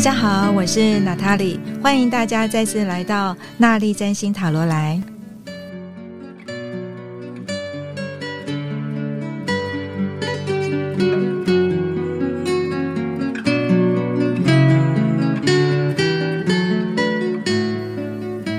大家好，我是娜塔莉，欢迎大家再次来到娜丽占星塔罗来。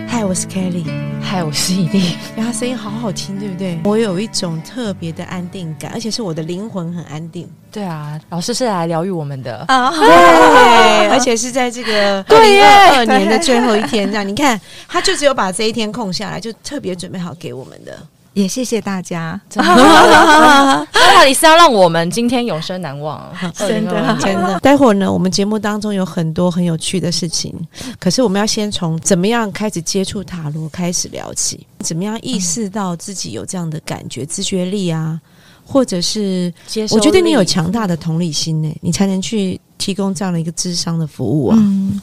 嗨，我是 Kelly，嗨，我是伊利。他声音好好听，对不对？我有一种特别的安定感，而且是我的灵魂很安定。对啊，老师是来疗愈我们的啊，对，而且是在这个二零二二年的最后一天，这样你看，他就只有把这一天空下来，就特别准备好给我们的。也谢谢大家，那到底是要让我们今天永生难忘，真的真的。待会儿呢，我们节目当中有很多很有趣的事情，可是我们要先从怎么样开始接触塔罗开始聊起，怎么样意识到自己有这样的感觉、自觉力啊，或者是，我觉得你有强大的同理心呢，你才能去提供这样的一个智商的服务啊。嗯，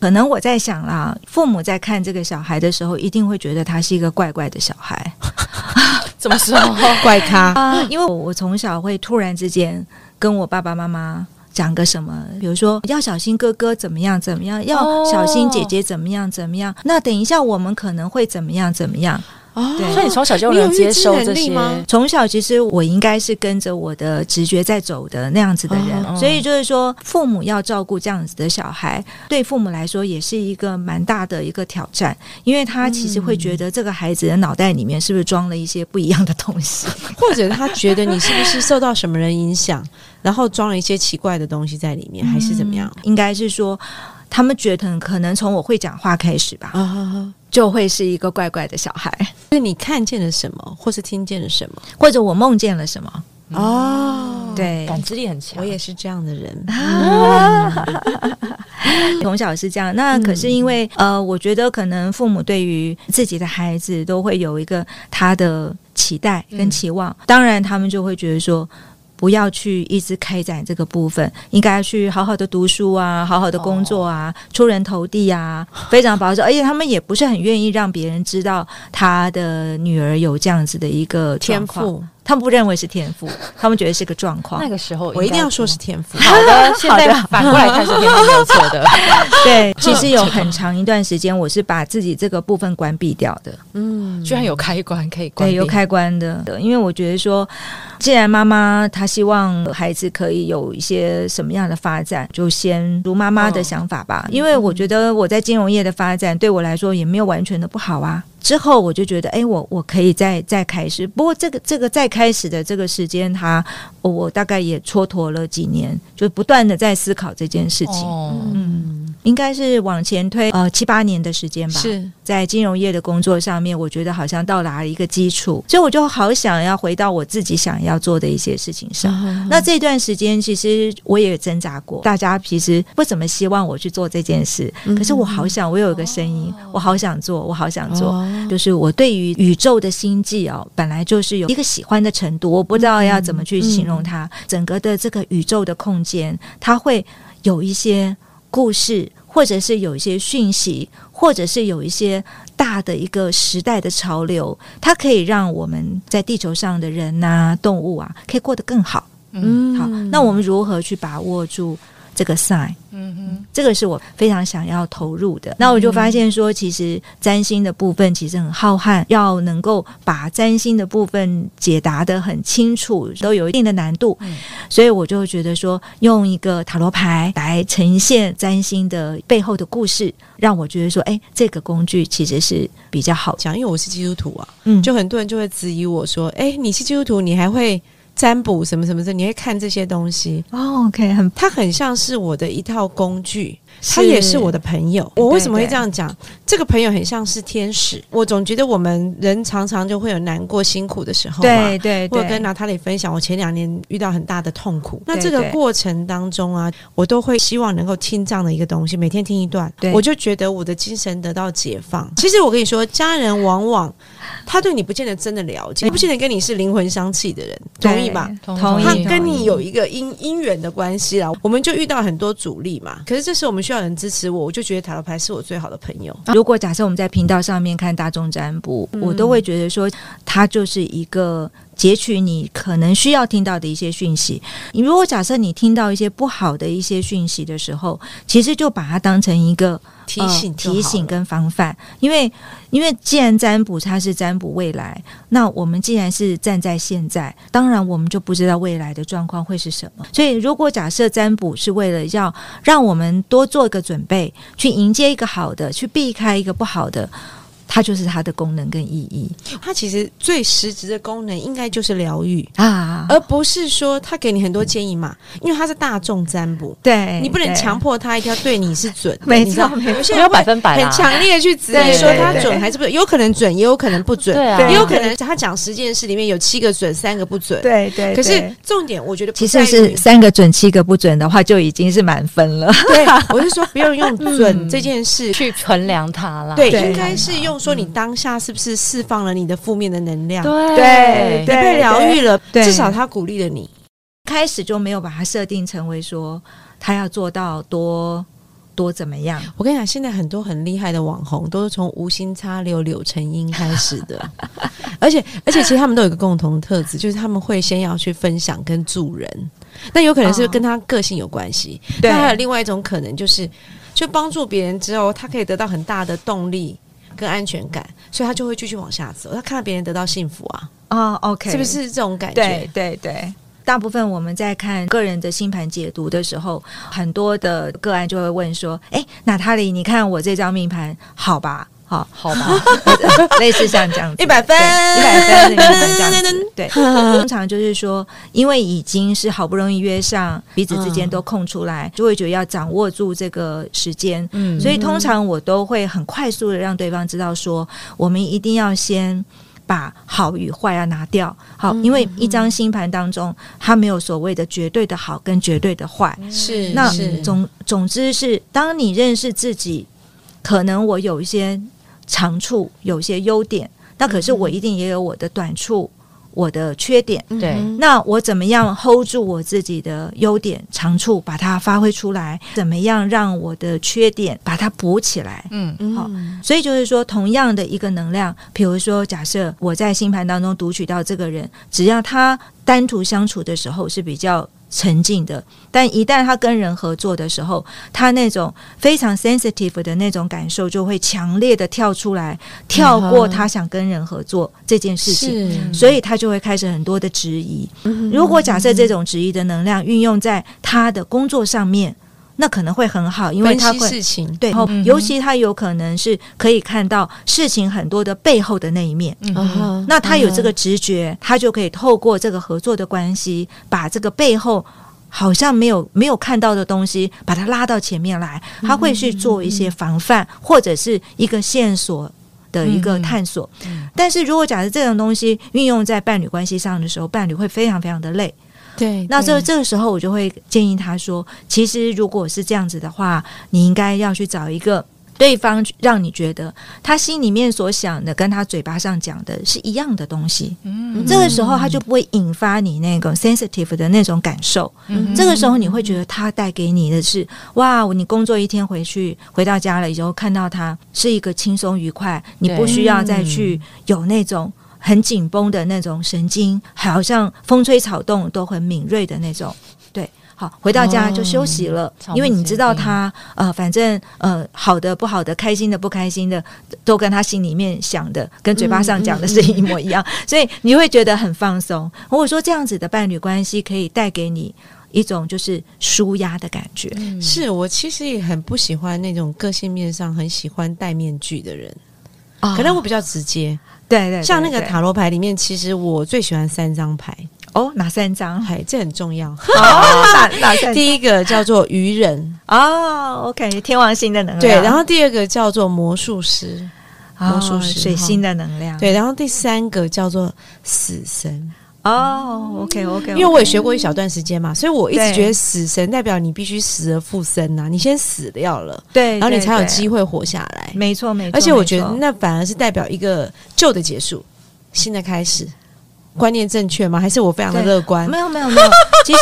可能我在想啦，父母在看这个小孩的时候，一定会觉得他是一个怪怪的小孩。怎么说 怪咖啊？因为我从小会突然之间跟我爸爸妈妈讲个什么，比如说要小心哥哥怎么样怎么样，要小心姐姐怎么样怎么样。那等一下我们可能会怎么样怎么样。哦，所以你从小就能接受这些吗？从小其实我应该是跟着我的直觉在走的那样子的人，所以就是说，父母要照顾这样子的小孩，对父母来说也是一个蛮大的一个挑战，因为他其实会觉得这个孩子的脑袋里面是不是装了一些不一样的东西，或者他觉得你是不是受到什么人影响，然后装了一些奇怪的东西在里面，还是怎么样？应该是说，他们觉得可能从我会讲话开始吧。啊。就会是一个怪怪的小孩。所以你看见了什么，或是听见了什么，或者我梦见了什么？哦，对，感知力很强。我也是这样的人，从小是这样。那可是因为呃，我觉得可能父母对于自己的孩子都会有一个他的期待跟期望，当然他们就会觉得说。不要去一直开展这个部分，应该去好好的读书啊，好好的工作啊，出人头地啊，非常保守。而且他们也不是很愿意让别人知道他的女儿有这样子的一个天赋。他们不认为是天赋，他们觉得是个状况。那个时候我一定要说是天赋。好的，现在反过来看是天赋没有错的。对，其实有很长一段时间，我是把自己这个部分关闭掉的。嗯，居然有开关可以关，对，有开关的。因为我觉得说，既然妈妈她希望孩子可以有一些什么样的发展，就先如妈妈的想法吧。因为我觉得我在金融业的发展对我来说也没有完全的不好啊。之后我就觉得，哎，我我可以再再开始。不过这个这个再开始的这个时间，他我大概也蹉跎了几年，就不断的在思考这件事情。嗯，应该是往前推呃七八年的时间吧。是在金融业的工作上面，我觉得好像到达了一个基础，所以我就好想要回到我自己想要做的一些事情上。那这段时间其实我也挣扎过，大家其实不怎么希望我去做这件事，可是我好想，我有一个声音，我好想做，我好想做。就是我对于宇宙的星际哦，本来就是有一个喜欢的程度，我不知道要怎么去形容它。整个的这个宇宙的空间，它会有一些故事，或者是有一些讯息，或者是有一些大的一个时代的潮流，它可以让我们在地球上的人呐、动物啊，可以过得更好。嗯，好，那我们如何去把握住？这个 sign，嗯哼，这个是我非常想要投入的。那我就发现说，其实占星的部分其实很浩瀚，要能够把占星的部分解答的很清楚，都有一定的难度。所以我就觉得说，用一个塔罗牌来呈现占星的背后的故事，让我觉得说，哎，这个工具其实是比较好讲。因为我是基督徒啊，嗯，就很多人就会质疑我说，哎，你是基督徒，你还会。占卜什么什么的，你会看这些东西。哦，OK，很它很像是我的一套工具，他也是我的朋友。我为什么会这样讲？这个朋友很像是天使。我总觉得我们人常常就会有难过、辛苦的时候。对对我跟娜塔莉分享，我前两年遇到很大的痛苦。那这个过程当中啊，我都会希望能够听这样的一个东西，每天听一段，我就觉得我的精神得到解放。其实我跟你说，家人往往他对你不见得真的了解，不见得跟你是灵魂相契的人，同意吧？同意。他跟你有一个因因缘的关系啦，我们就遇到很多阻力嘛。可是这时我们需要人支持我，我就觉得塔罗牌是我最好的朋友。如果假设我们在频道上面看大众占卜，我都会觉得说，它就是一个截取你可能需要听到的一些讯息。你如果假设你听到一些不好的一些讯息的时候，其实就把它当成一个。提醒、提醒跟防范，因为因为既然占卜它是占卜未来，那我们既然是站在现在，当然我们就不知道未来的状况会是什么。所以，如果假设占卜是为了要让我们多做一个准备，去迎接一个好的，去避开一个不好的。它就是它的功能跟意义。它其实最实质的功能应该就是疗愈啊，而不是说它给你很多建议嘛。因为它是大众占卜，对你不能强迫他一定要对你是准。没错，有些人百分百很强烈去质疑说他准还是不准，有可能准，也有可能不准。对啊，也有可能他讲十件事里面有七个准，三个不准。对对。可是重点，我觉得其实是三个准，七个不准的话，就已经是满分了。对，我是说不用用准这件事去衡量它了。对，应该是用说你当下。是不是释放了你的负面的能量？对，你被疗愈了，至少他鼓励了你。开始就没有把它设定成为说他要做到多多怎么样。我跟你讲，现在很多很厉害的网红都是从无心插柳柳成荫开始的，而且而且其实他们都有一个共同特质，就是他们会先要去分享跟助人。那有可能是跟他个性有关系，但还有另外一种可能，就是就帮助别人之后，他可以得到很大的动力。跟安全感，所以他就会继续往下走。他看到别人得到幸福啊，啊，OK，是不是这种感觉？对对对，大部分我们在看个人的星盘解读的时候，很多的个案就会问说：“哎，娜塔莉，你看我这张命盘好吧？”好，好吧，类似像这样子，一百分，一百分，这样子。对，通常就是说，因为已经是好不容易约上，彼此之间都空出来，就会觉得要掌握住这个时间。嗯，所以通常我都会很快速的让对方知道说，我们一定要先把好与坏要拿掉。好，因为一张星盘当中，它没有所谓的绝对的好跟绝对的坏。是，那总总之是，当你认识自己，可能我有一些。长处有些优点，那可是我一定也有我的短处，我的缺点。对，那我怎么样 hold 住我自己的优点、长处，把它发挥出来？怎么样让我的缺点把它补起来？嗯，好。所以就是说，同样的一个能量，比如说，假设我在星盘当中读取到这个人，只要他单独相处的时候是比较。沉静的，但一旦他跟人合作的时候，他那种非常 sensitive 的那种感受就会强烈的跳出来，跳过他想跟人合作这件事情，所以他就会开始很多的质疑。如果假设这种质疑的能量运用在他的工作上面。那可能会很好，因为他会事情对，尤其他有可能是可以看到事情很多的背后的那一面。那他有这个直觉，他就可以透过这个合作的关系，把这个背后好像没有没有看到的东西，把它拉到前面来。他会去做一些防范，或者是一个线索的一个探索。但是如果假设这种东西运用在伴侣关系上的时候，伴侣会非常非常的累。对，那这这个时候我就会建议他说，其实如果是这样子的话，你应该要去找一个对方，让你觉得他心里面所想的跟他嘴巴上讲的是一样的东西。嗯，这个时候他就不会引发你那个 sensitive 的那种感受。嗯，这个时候你会觉得他带给你的是哇，你工作一天回去回到家了以后，看到他是一个轻松愉快，你不需要再去有那种。很紧绷的那种神经，好像风吹草动都很敏锐的那种。对，好，回到家就休息了，因为你知道他呃，反正呃，好的不好的，开心的不开心的，都跟他心里面想的跟嘴巴上讲的是一模一样，所以你会觉得很放松。如果说这样子的伴侣关系可以带给你一种就是舒压的感觉，是我其实也很不喜欢那种个性面上很喜欢戴面具的人，可能我比较直接。对对，像那个塔罗牌里面，其实我最喜欢三张牌哦，哪三张？哎，这很重要。哦，哪哪三？第一个叫做愚人，哦，OK，天王星的能量。对，然后第二个叫做魔术师，魔术师水星的能量。对，然后第三个叫做死神。哦，OK，OK，因为我也学过一小段时间嘛，所以我一直觉得死神代表你必须死而复生呐，你先死掉了，对，然后你才有机会活下来。没错，没错。而且我觉得那反而是代表一个旧的结束，新的开始。观念正确吗？还是我非常的乐观？没有，没有，没有。其实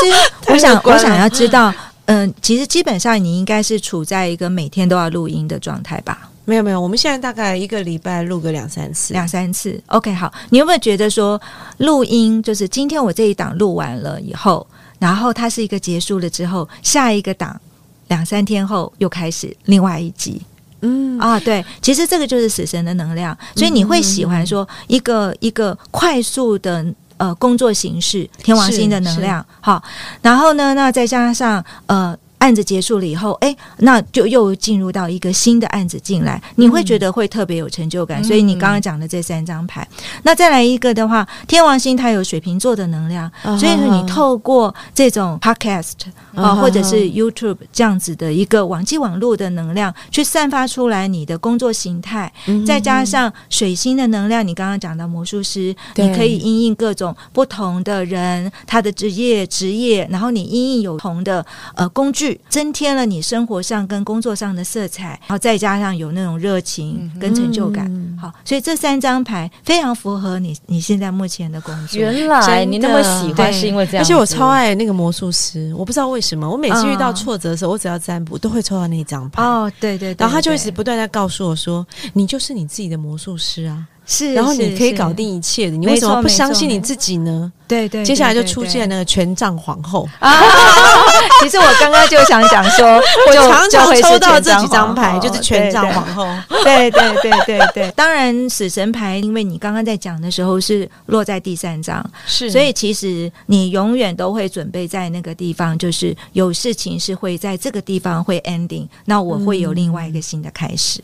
我想，我想要知道，嗯，其实基本上你应该是处在一个每天都要录音的状态吧？没有没有，我们现在大概一个礼拜录个两三次，两三次。OK，好，你有没有觉得说录音就是今天我这一档录完了以后，然后它是一个结束了之后，下一个档两三天后又开始另外一集。嗯啊，对，其实这个就是死神的能量，所以你会喜欢说一个一个快速的呃工作形式，天王星的能量。好，然后呢，那再加上呃。案子结束了以后，哎，那就又进入到一个新的案子进来，你会觉得会特别有成就感。所以你刚刚讲的这三张牌，那再来一个的话，天王星它有水瓶座的能量，所以说你透过这种 podcast 啊，或者是 YouTube 这样子的一个网际网络的能量，去散发出来你的工作形态，再加上水星的能量，你刚刚讲到魔术师，你可以因应各种不同的人他的职业职业，然后你因应有同的呃工具。增添了你生活上跟工作上的色彩，然后再加上有那种热情跟成就感，好，所以这三张牌非常符合你你现在目前的工作。原来你那么喜欢是因为这样，而且我超爱那个魔术师，我不知道为什么，我每次遇到挫折的时候，我只要占卜都会抽到那张牌。哦，对对，然后他就一直不断在告诉我说：“你就是你自己的魔术师啊。”是，然后你可以搞定一切的，你为什么不相信你自己呢？对对，接下来就出现那个权杖皇后 啊！其实我刚刚就想讲说，我常常抽到这几张牌，就是权杖皇后。对对对对对，当然死神牌，因为你刚刚在讲的时候是落在第三张，是，所以其实你永远都会准备在那个地方，就是有事情是会在这个地方会 ending，那我会有另外一个新的开始。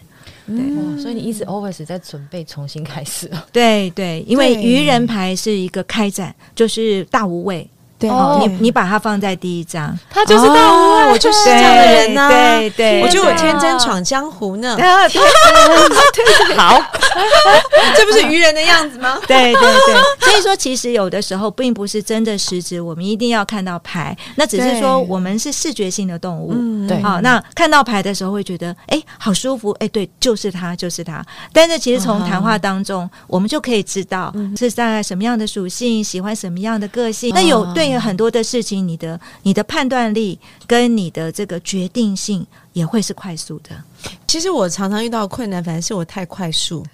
对，所以你一直 always 在准备重新开始。对对，因为愚人牌是一个开展，就是大无畏。对，你你把它放在第一张，他就是大无畏，我就是这样的人呢。对对，我觉得我天真闯江湖呢。好，这不是愚人的样子吗？对对对，所以说其实有的时候并不是真的实质，我们一定要看到牌，那只是说我们是视觉性的动物。对，好，那看到牌的时候会觉得，哎，好舒服，哎，对，就是他，就是他。但是其实从谈话当中，我们就可以知道是大概什么样的属性，喜欢什么样的个性。那有对。有很多的事情，你的你的判断力跟你的这个决定性也会是快速的。其实我常常遇到困难，反而是我太快速。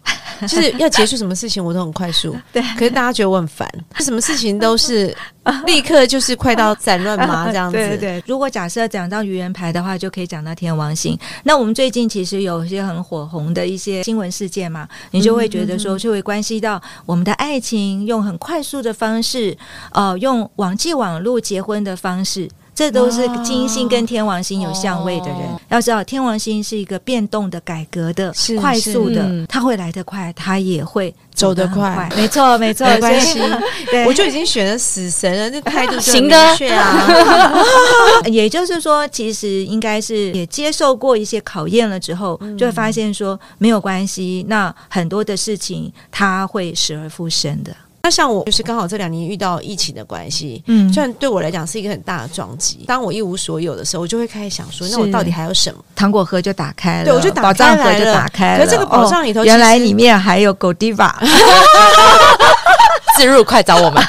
就是要结束什么事情，我都很快速。对，可是大家觉得我很烦，什么事情都是 立刻就是快刀斩乱麻这样子。对对。如果假设讲到愚人牌的话，就可以讲到天王星。那我们最近其实有一些很火红的一些新闻事件嘛，你就会觉得说，就会关系到我们的爱情，用很快速的方式，呃，用网际网络结婚的方式。这都是金星跟天王星有相位的人，要知道天王星是一个变动的、改革的、快速的，它会来得快，它也会走得快。没错，没错，没关系。我就已经选了死神了，这态度行的。也就是说，其实应该是也接受过一些考验了之后，就会发现说没有关系。那很多的事情，他会死而复生的。那像我就是刚好这两年遇到疫情的关系，嗯，虽然对我来讲是一个很大的撞击。当我一无所有的时候，我就会开始想说，那我到底还有什么？糖果盒就打开了，对，我就宝藏盒就打开了。可这个宝藏里头，原来里面还有狗迪吧，自入，快找我们。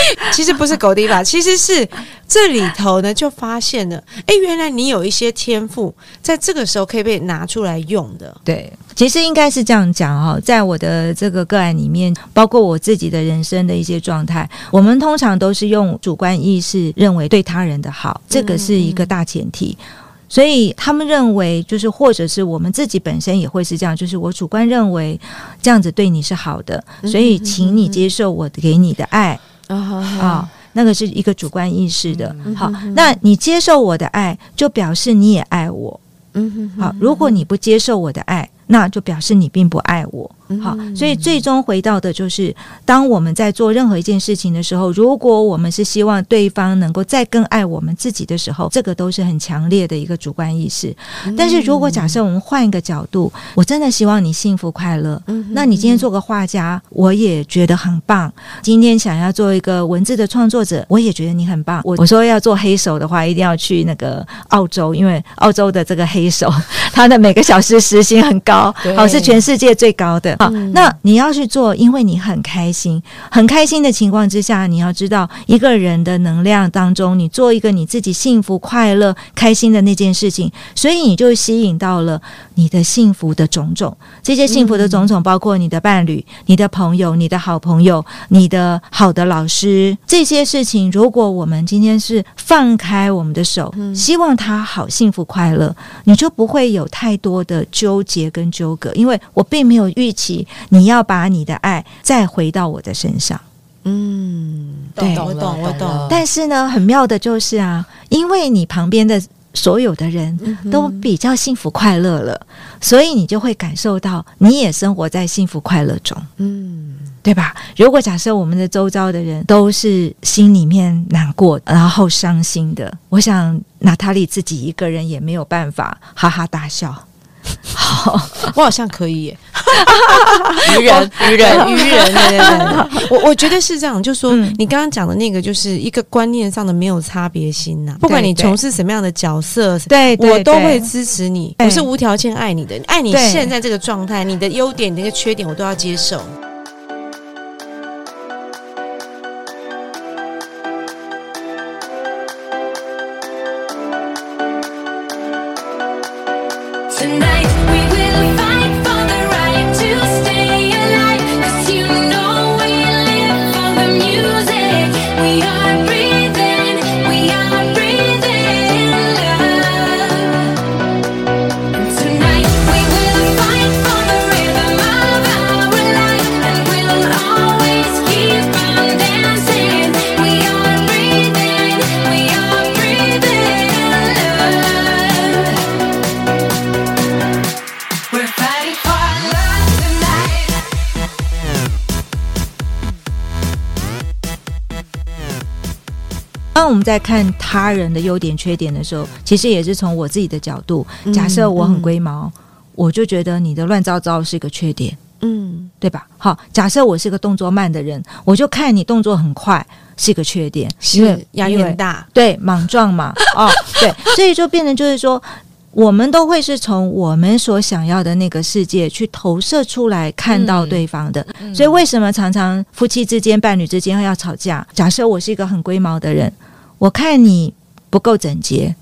其实不是狗迪吧，其实是这里头呢，就发现了，哎，原来你有一些天赋，在这个时候可以被拿出来用的。对，其实应该是这样讲哈，在我的这个个案里面，包括我自己的人生的一些状态，我们通常都是用主观意识认为对他人的好，这个是一个大前提。所以他们认为，就是或者是我们自己本身也会是这样，就是我主观认为这样子对你是好的，所以请你接受我给你的爱。啊，那个是一个主观意识的。好，那你接受我的爱，就表示你也爱我。嗯，好，如果你不接受我的爱，那就表示你并不爱我。好，所以最终回到的就是，当我们在做任何一件事情的时候，如果我们是希望对方能够再更爱我们自己的时候，这个都是很强烈的一个主观意识。但是如果假设我们换一个角度，我真的希望你幸福快乐，那你今天做个画家，我也觉得很棒。今天想要做一个文字的创作者，我也觉得你很棒。我我说要做黑手的话，一定要去那个澳洲，因为澳洲的这个黑手，他的每个小时时薪很高，好是全世界最高的。好，那你要去做，因为你很开心，很开心的情况之下，你要知道一个人的能量当中，你做一个你自己幸福、快乐、开心的那件事情，所以你就吸引到了你的幸福的种种。这些幸福的种种，包括你的伴侣、你的朋友、你的好朋友、你的好的老师，这些事情，如果我们今天是放开我们的手，希望他好幸福快乐，你就不会有太多的纠结跟纠葛，因为我并没有预期。你要把你的爱再回到我的身上，嗯，对，我懂，我懂。但是呢，很妙的就是啊，因为你旁边的所有的人都比较幸福快乐了，所以你就会感受到你也生活在幸福快乐中，嗯，对吧？如果假设我们的周遭的人都是心里面难过然后伤心的，我想娜塔莉自己一个人也没有办法哈哈大笑。好，我好像可以。愚人，愚人，愚人，对对对。我我觉得是这样，就说你刚刚讲的那个，就是一个观念上的没有差别心呐。不管你从事什么样的角色，对我都会支持你，我是无条件爱你的，爱你现在这个状态，你的优点，你的缺点，我都要接受。tonight. We will 当我们在看他人的优点、缺点的时候，其实也是从我自己的角度。假设我很龟毛，我就觉得你的乱糟糟是一个缺点，嗯，对吧？好，假设我是个动作慢的人，我就看你动作很快是一个缺点，是压力很大，对，莽撞嘛，哦，对，所以就变成就是说，我们都会是从我们所想要的那个世界去投射出来看到对方的。所以为什么常常夫妻之间、伴侣之间要吵架？假设我是一个很龟毛的人。我看你不够整洁，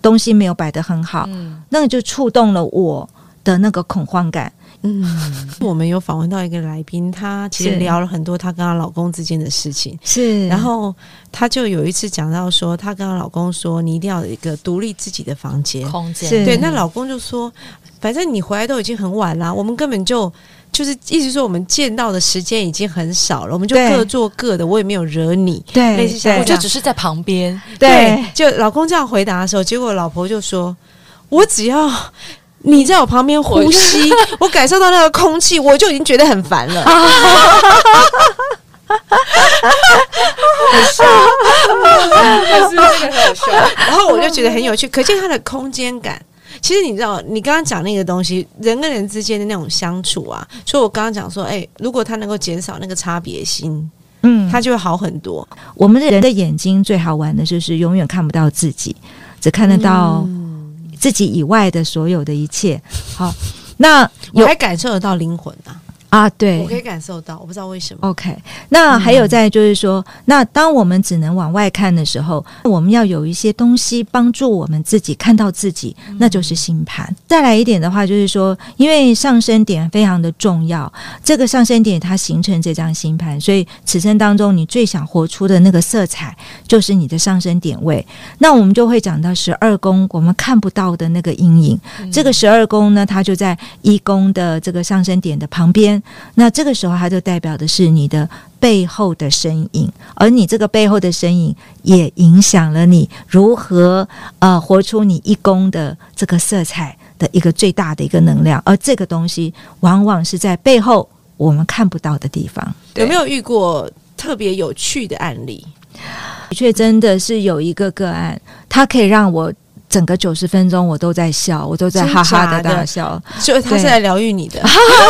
东西没有摆得很好，那就触动了我的那个恐慌感。嗯，我们有访问到一个来宾，她其实聊了很多她跟她老公之间的事情。是，然后她就有一次讲到说，她跟她老公说，你一定要有一个独立自己的房间空间。对，那老公就说，反正你回来都已经很晚了，我们根本就。就是意思说，我们见到的时间已经很少了，我们就各做各的，我也没有惹你。对，类似像我就只是在旁边。对，就老公这样回答的时候，结果老婆就说：“我只要你在我旁边呼吸，我感受到那个空气，我就已经觉得很烦了。”很笑，但是这个很好笑。然后我就觉得很有趣，可见他的空间感。其实你知道，你刚刚讲那个东西，人跟人之间的那种相处啊，所以我刚刚讲说，哎，如果他能够减少那个差别心，嗯，他就会好很多。我们的人的眼睛最好玩的就是永远看不到自己，只看得到自己以外的所有的一切。好，那我还感受得到灵魂啊。啊，对，我可以感受到，我不知道为什么。OK，那还有在就是说，那当我们只能往外看的时候，我们要有一些东西帮助我们自己看到自己，那就是星盘。再来一点的话，就是说，因为上升点非常的重要，这个上升点它形成这张星盘，所以此生当中你最想活出的那个色彩，就是你的上升点位。那我们就会讲到十二宫，我们看不到的那个阴影。这个十二宫呢，它就在一宫的这个上升点的旁边。那这个时候，它就代表的是你的背后的身影，而你这个背后的身影也影响了你如何呃活出你一宫的这个色彩的一个最大的一个能量，而这个东西往往是在背后我们看不到的地方。有没有遇过特别有趣的案例？的确，真的是有一个个案，它可以让我整个九十分钟我都在笑，我都在哈哈的大笑。所以他是来疗愈你的，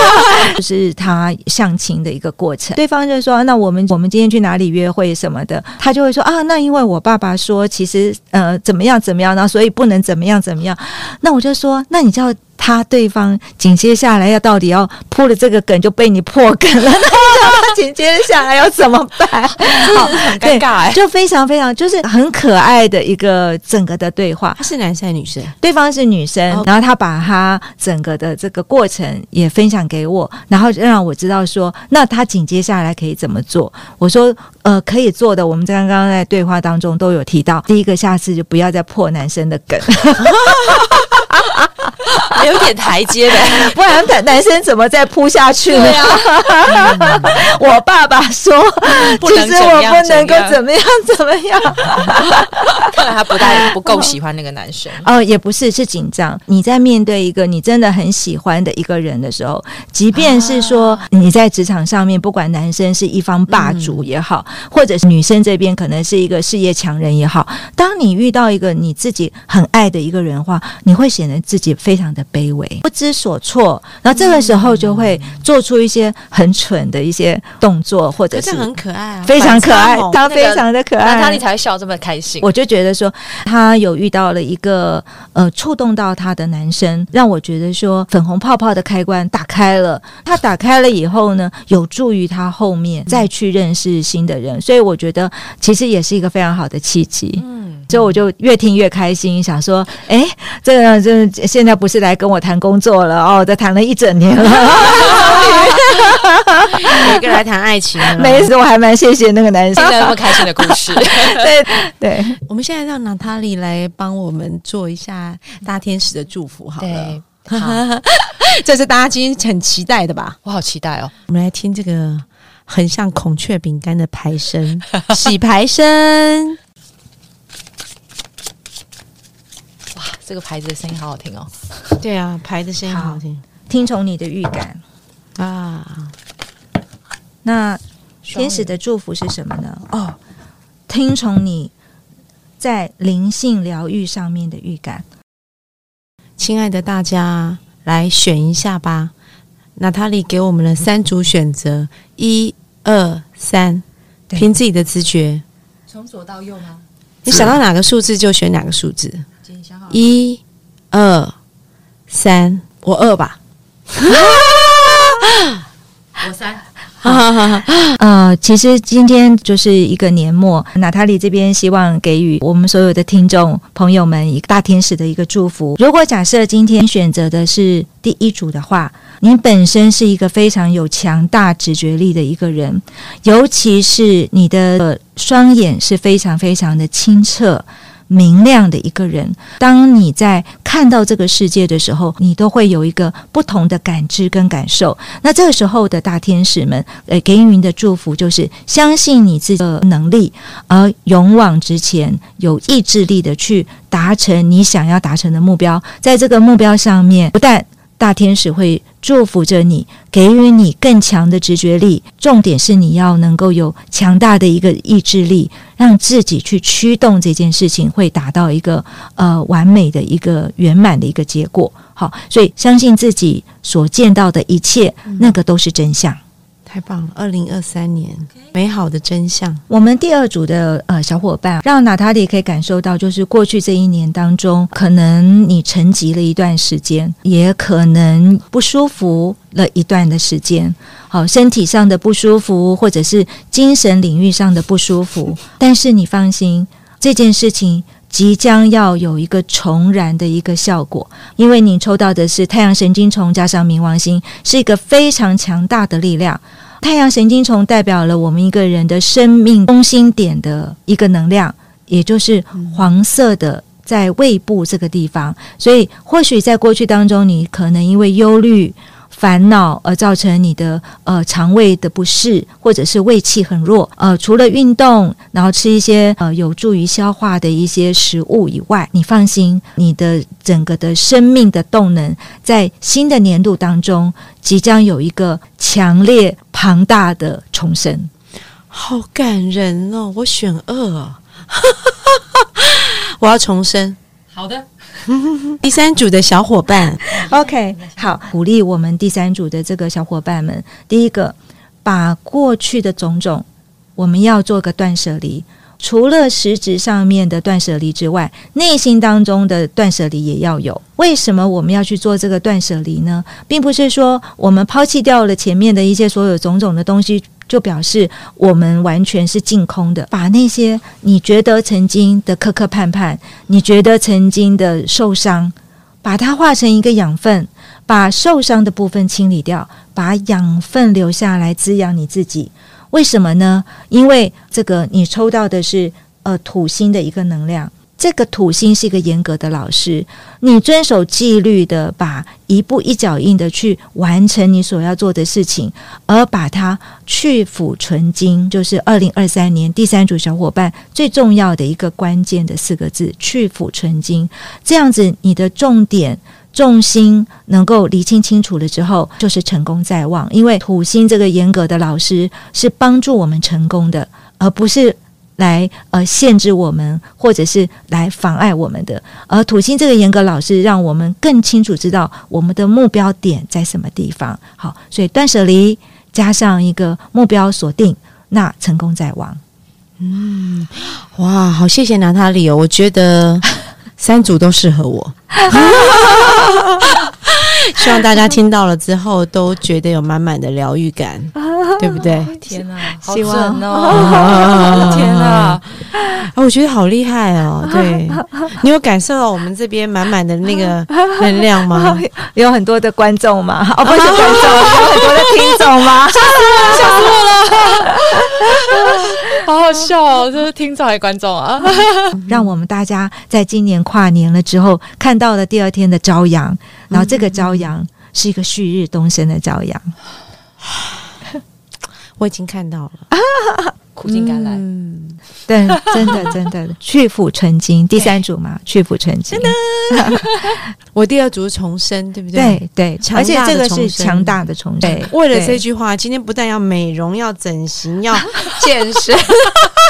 就是他相亲的一个过程。对方就说：“那我们我们今天去哪里约会什么的？”他就会说：“啊，那因为我爸爸说，其实呃怎么样怎么样，然后所以不能怎么样怎么样。”那我就说：“那你叫他对方紧接下来要到底要铺了这个梗就被你破梗了。”那紧接下来要怎么办？好，很尴尬哎，就非常非常就是很可爱的一个整个的对话。他是男生还是女生？对方是女生，然后他把他整个的这个过程也分享给我，然后让我知道说，那他紧接下来可以怎么做？我说，呃，可以做的，我们刚刚在对话当中都有提到。第一个，下次就不要再破男生的梗。有点台阶的，不然男男生怎么再扑下去呢？我爸爸说，其实我不能够怎么样怎么样。看来他不太不够喜欢那个男生。哦，也不是，是紧张。你在面对一个你真的很喜欢的一个人的时候，即便是说你在职场上面，不管男生是一方霸主也好，或者是女生这边可能是一个事业强人也好，当你遇到一个你自己很爱的一个人的话，你会显得自己非常的卑微、不知所措，然后这个时候就会做出一些很蠢的一些动作，或者是很可爱啊，非常可爱，他非常的可爱，那他你才会笑这么开心。我就觉得说，他有遇到了一个呃触动到他的男生，让我觉得说粉红泡泡的开关打开了。他打开了以后呢，有助于他后面再去认识新的人，所以我觉得其实也是一个非常好的契机。嗯，所以我就越听越开心，想说，哎，这个这现在不是来跟我谈工作了哦，在谈了一整年了，一个来谈爱情，没事，我还蛮谢谢那个男生，那么开心的故事。对对，我们现在让娜塔莉来帮我们做一下大天使的祝福，好了，这是大家今天很期待的吧？我好期待哦！我们来听这个很像孔雀饼干的牌声，洗牌声。哇，这个牌子的声音好好听哦！对啊，牌的声音好听，听从你的预感啊。那天使的祝福是什么呢？哦，听从你在灵性疗愈上面的预感。亲爱的大家，来选一下吧。娜塔莉给我们了三组选择，一二三，凭自己的直觉。从左到右吗？你想到哪个数字就选哪个数字。一、二、三，我二吧。我三。呃，其实今天就是一个年末，娜塔莉这边希望给予我们所有的听众朋友们一个大天使的一个祝福。如果假设今天选择的是第一组的话，你本身是一个非常有强大直觉力的一个人，尤其是你的双眼是非常非常的清澈。明亮的一个人，当你在看到这个世界的时候，你都会有一个不同的感知跟感受。那这个时候的大天使们，呃，给予你的祝福就是相信你自己的能力，而勇往直前，有意志力的去达成你想要达成的目标。在这个目标上面，不但大天使会祝福着你，给予你更强的直觉力。重点是你要能够有强大的一个意志力，让自己去驱动这件事情，会达到一个呃完美的一个圆满的一个结果。好，所以相信自己所见到的一切，那个都是真相。太棒了！二零二三年美好的真相。我们第二组的呃小伙伴，让娜塔莉可以感受到，就是过去这一年当中，可能你沉寂了一段时间，也可能不舒服了一段的时间。好，身体上的不舒服，或者是精神领域上的不舒服，但是你放心，这件事情即将要有一个重燃的一个效果，因为你抽到的是太阳神经虫加上冥王星，是一个非常强大的力量。太阳神经虫代表了我们一个人的生命中心点的一个能量，也就是黄色的，在胃部这个地方。所以，或许在过去当中，你可能因为忧虑。烦恼而造成你的呃肠胃的不适，或者是胃气很弱，呃，除了运动，然后吃一些呃有助于消化的一些食物以外，你放心，你的整个的生命的动能在新的年度当中即将有一个强烈庞大的重生。好感人哦！我选二，我要重生。好的，第三组的小伙伴，OK，好，鼓励我们第三组的这个小伙伴们，第一个，把过去的种种，我们要做个断舍离。除了实质上面的断舍离之外，内心当中的断舍离也要有。为什么我们要去做这个断舍离呢？并不是说我们抛弃掉了前面的一些所有种种的东西，就表示我们完全是净空的。把那些你觉得曾经的磕磕绊绊，你觉得曾经的受伤，把它化成一个养分，把受伤的部分清理掉，把养分留下来滋养你自己。为什么呢？因为这个你抽到的是呃土星的一个能量，这个土星是一个严格的老师，你遵守纪律的，把一步一脚印的去完成你所要做的事情，而把它去腐纯精，就是二零二三年第三组小伙伴最重要的一个关键的四个字：去腐纯精。这样子，你的重点。重心能够理清清楚了之后，就是成功在望。因为土星这个严格的老师是帮助我们成功的，而不是来呃限制我们，或者是来妨碍我们的。而土星这个严格老师，让我们更清楚知道我们的目标点在什么地方。好，所以断舍离加上一个目标锁定，那成功在望。嗯哇，好谢谢娜塔莉哦，我觉得三组都适合我。希望大家听到了之后都觉得有满满的疗愈感，对不对？天哪，好希望准哦！天哪，啊，我觉得好厉害哦！对 你有感受到我们这边满满的那个能量吗？有很多的观众吗？哦，不是观众，有很多的听众吗？好好笑哦！这是听众还是观众啊？让我们大家在今年跨年了之后，看到了第二天的朝阳，然后这个朝阳是一个旭日东升的朝阳。我已经看到了，苦尽甘来，嗯，对，真的 真的去腐成精，第三组嘛，去腐成精，我第二组是重生，对不对？。对对，而且这个是强大的重生。对为了这句话，今天不但要美容，要整形，要健身，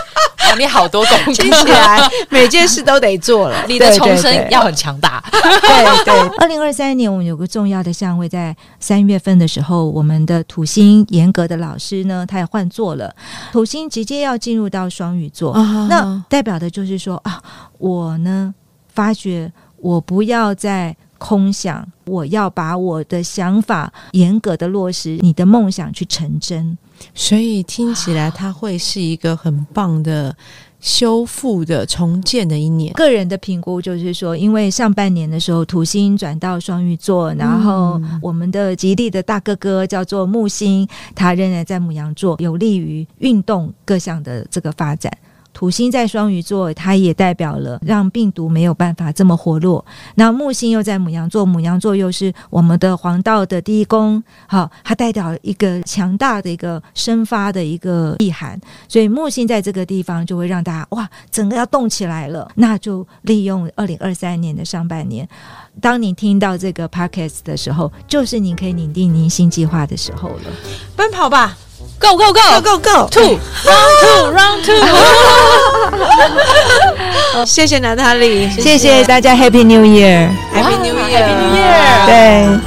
哇你好多功听起来每件事都得做了。你的重生要很强大。对对，二零二三年我们有个重要的相位，在三月份的时候，我们的土星严格的老师呢，他也换座了，土星直接要进入到双鱼座，啊那代表的就是说啊，我呢发觉我不要再空想，我要把我的想法严格的落实，你的梦想去成真。所以听起来它会是一个很棒的修复的重建的一年。个人的评估就是说，因为上半年的时候，土星转到双鱼座，然后我们的吉利的大哥哥叫做木星，他仍然在母羊座，有利于运动各项的这个发展。土星在双鱼座，它也代表了让病毒没有办法这么活络。那木星又在母羊座，母羊座又是我们的黄道的第一宫，好，它代表一个强大的一个生发的一个意涵。所以木星在这个地方就会让大家哇，整个要动起来了。那就利用二零二三年的上半年，当你听到这个 podcast 的时候，就是你可以拟定您新计划的时候了。奔跑吧 Go go，Go go Go Go！two round two round two。谢谢娜塔莉，谢谢大家，Happy New Year！Happy New Year！Happy New Year！对。